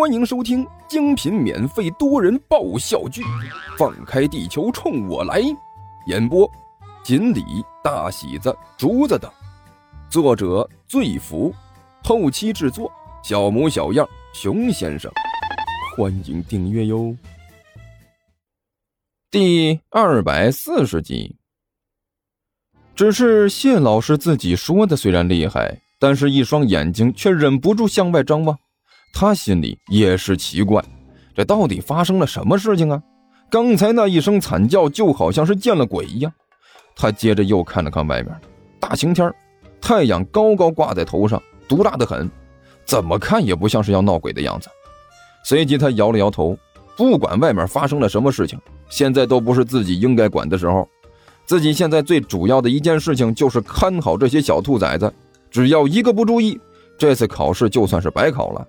欢迎收听精品免费多人爆笑剧《放开地球冲我来》，演播：锦鲤、大喜子、竹子等，作者：醉福，后期制作：小模小样、熊先生。欢迎订阅哟。第二百四十集。只是谢老师自己说的虽然厉害，但是一双眼睛却忍不住向外张望。他心里也是奇怪，这到底发生了什么事情啊？刚才那一声惨叫就好像是见了鬼一样。他接着又看了看外面，大晴天，太阳高高挂在头上，毒辣的很，怎么看也不像是要闹鬼的样子。随即他摇了摇头，不管外面发生了什么事情，现在都不是自己应该管的时候。自己现在最主要的一件事情就是看好这些小兔崽子，只要一个不注意，这次考试就算是白考了。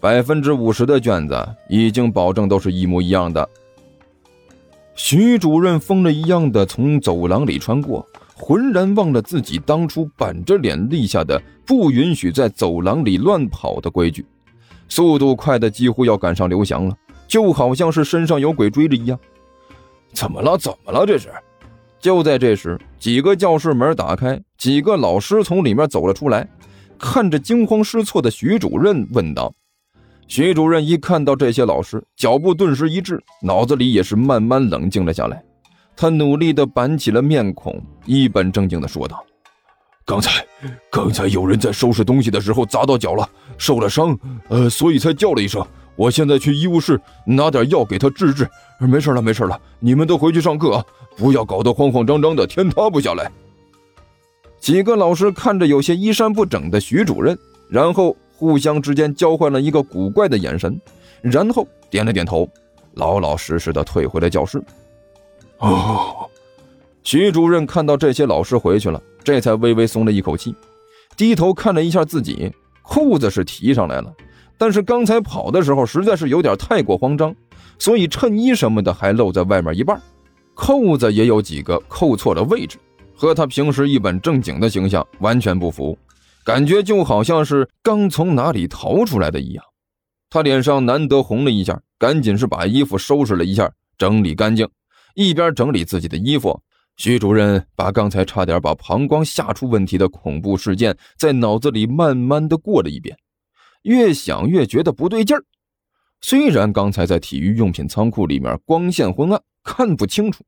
百分之五十的卷子已经保证都是一模一样的。徐主任疯了一样的从走廊里穿过，浑然忘了自己当初板着脸立下的不允许在走廊里乱跑的规矩，速度快的几乎要赶上刘翔了，就好像是身上有鬼追着一样。怎么了？怎么了？这是？就在这时，几个教室门打开，几个老师从里面走了出来，看着惊慌失措的徐主任问道。徐主任一看到这些老师，脚步顿时一滞，脑子里也是慢慢冷静了下来。他努力地板起了面孔，一本正经地说道：“刚才，刚才有人在收拾东西的时候砸到脚了，受了伤，呃，所以才叫了一声。我现在去医务室拿点药给他治治。没事了，没事了，你们都回去上课啊，不要搞得慌慌张张的，天塌不下来。”几个老师看着有些衣衫不整的徐主任，然后。互相之间交换了一个古怪的眼神，然后点了点头，老老实实的退回了教室。哦，徐主任看到这些老师回去了，这才微微松了一口气，低头看了一下自己，裤子是提上来了，但是刚才跑的时候实在是有点太过慌张，所以衬衣什么的还露在外面一半，扣子也有几个扣错了位置，和他平时一本正经的形象完全不符。感觉就好像是刚从哪里逃出来的一样，他脸上难得红了一下，赶紧是把衣服收拾了一下，整理干净。一边整理自己的衣服，徐主任把刚才差点把膀胱吓出问题的恐怖事件在脑子里慢慢的过了一遍，越想越觉得不对劲儿。虽然刚才在体育用品仓库里面光线昏暗，看不清楚，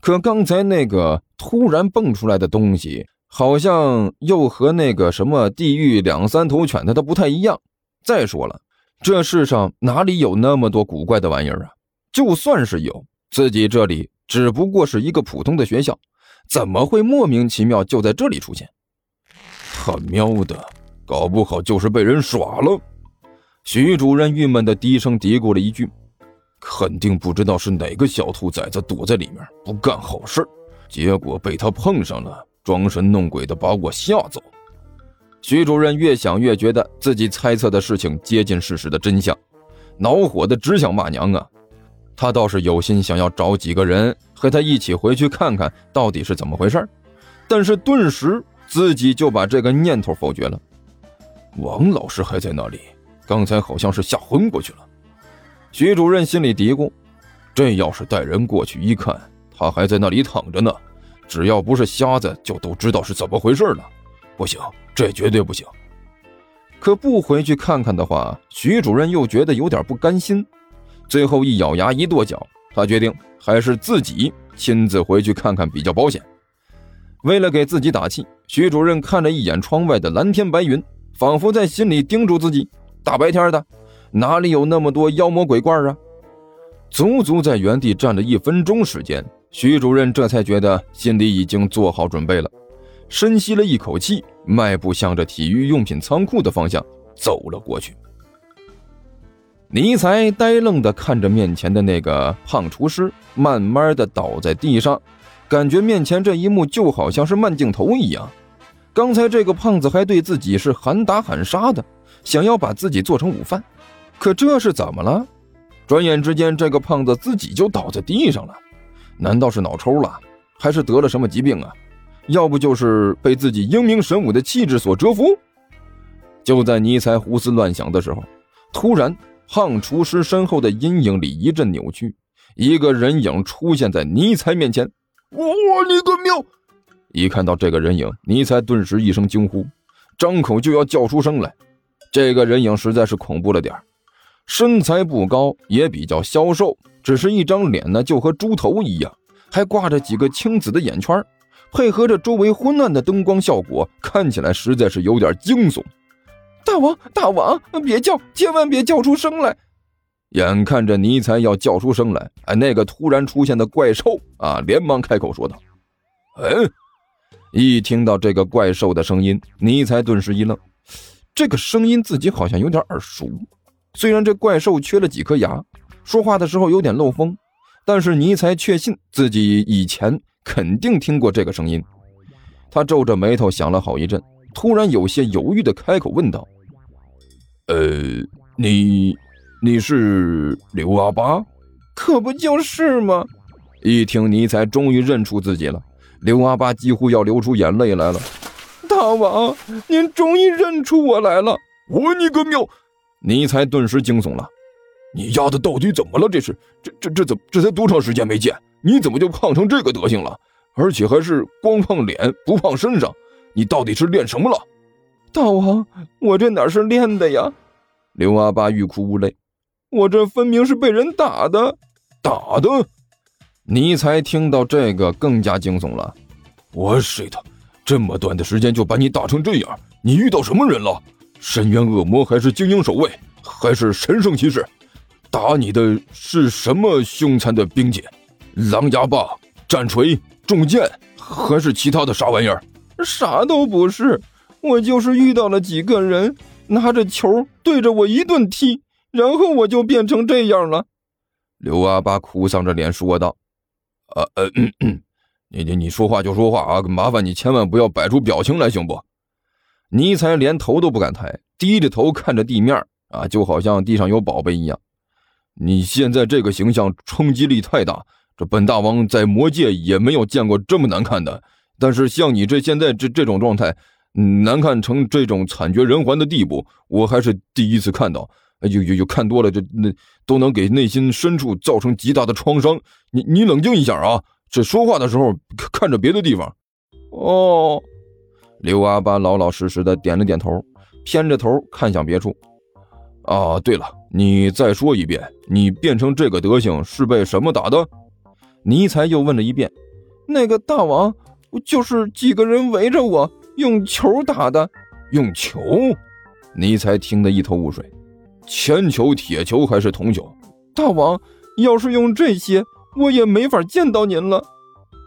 可刚才那个突然蹦出来的东西。好像又和那个什么地狱两三头犬的它不太一样。再说了，这世上哪里有那么多古怪的玩意儿啊？就算是有，自己这里只不过是一个普通的学校，怎么会莫名其妙就在这里出现？他喵的，搞不好就是被人耍了。徐主任郁闷的低声嘀咕了一句：“肯定不知道是哪个小兔崽子躲在里面不干好事结果被他碰上了。”装神弄鬼的把我吓走，徐主任越想越觉得自己猜测的事情接近事实的真相，恼火的只想骂娘啊！他倒是有心想要找几个人和他一起回去看看到底是怎么回事但是顿时自己就把这个念头否决了。王老师还在那里，刚才好像是吓昏过去了。徐主任心里嘀咕：这要是带人过去一看，他还在那里躺着呢。只要不是瞎子，就都知道是怎么回事了。不行，这绝对不行。可不回去看看的话，徐主任又觉得有点不甘心。最后一咬牙，一跺脚，他决定还是自己亲自回去看看比较保险。为了给自己打气，徐主任看了一眼窗外的蓝天白云，仿佛在心里叮嘱自己：大白天的，哪里有那么多妖魔鬼怪啊？足足在原地站了一分钟时间。徐主任这才觉得心里已经做好准备了，深吸了一口气，迈步向着体育用品仓库的方向走了过去。尼才呆愣地看着面前的那个胖厨师，慢慢地倒在地上，感觉面前这一幕就好像是慢镜头一样。刚才这个胖子还对自己是喊打喊杀的，想要把自己做成午饭，可这是怎么了？转眼之间，这个胖子自己就倒在地上了。难道是脑抽了，还是得了什么疾病啊？要不就是被自己英明神武的气质所折服。就在尼才胡思乱想的时候，突然胖厨师身后的阴影里一阵扭曲，一个人影出现在尼采面前。我你个喵！一看到这个人影，尼采顿时一声惊呼，张口就要叫出声来。这个人影实在是恐怖了点身材不高，也比较消瘦，只是一张脸呢，就和猪头一样，还挂着几个青紫的眼圈，配合着周围昏暗的灯光效果，看起来实在是有点惊悚。大王，大王，别叫，千万别叫出声来！眼看着尼采要叫出声来，哎，那个突然出现的怪兽啊，连忙开口说道：“嗯。”一听到这个怪兽的声音，尼采顿时一愣，这个声音自己好像有点耳熟。虽然这怪兽缺了几颗牙，说话的时候有点漏风，但是尼才确信自己以前肯定听过这个声音。他皱着眉头想了好一阵，突然有些犹豫的开口问道：“呃，你，你是刘阿八？可不就是吗？”一听尼才终于认出自己了，刘阿八几乎要流出眼泪来了。大王，您终于认出我来了！我你个喵！尼才顿时惊悚了，你丫的到底怎么了？这是这这这怎这才多长时间没见，你怎么就胖成这个德行了？而且还是光胖脸不胖身上，你到底是练什么了？大王，我这哪是练的呀？刘阿八欲哭无泪，我这分明是被人打的，打的！尼才听到这个更加惊悚了，我睡的，这么短的时间就把你打成这样，你遇到什么人了？深渊恶魔还是精英守卫，还是神圣骑士？打你的是什么凶残的兵器？狼牙棒、战锤、重剑，还是其他的啥玩意儿？啥都不是，我就是遇到了几个人，拿着球对着我一顿踢，然后我就变成这样了。刘阿八哭丧着脸说道：“呃呃，你你你说话就说话啊，麻烦你千万不要摆出表情来，行不？”尼才连头都不敢抬，低着头看着地面啊，就好像地上有宝贝一样。你现在这个形象冲击力太大，这本大王在魔界也没有见过这么难看的。但是像你这现在这这种状态，难看成这种惨绝人寰的地步，我还是第一次看到。有有有，看多了，这那都能给内心深处造成极大的创伤。你你冷静一下啊！这说话的时候看着别的地方。哦。刘阿八老老实实的点了点头，偏着头看向别处。啊，对了，你再说一遍，你变成这个德行是被什么打的？尼才又问了一遍。那个大王，就是几个人围着我用球打的。用球？尼才听得一头雾水。铅球、铁球还是铜球？大王，要是用这些，我也没法见到您了。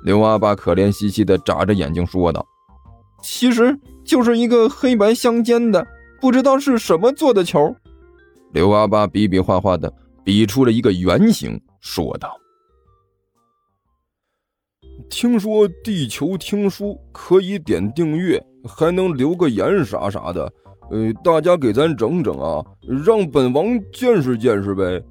刘阿八可怜兮兮的眨着眼睛说道。其实就是一个黑白相间的，不知道是什么做的球。刘阿八比比划划的比出了一个圆形，说道：“听说地球听书可以点订阅，还能留个言啥啥的，呃，大家给咱整整啊，让本王见识见识呗。”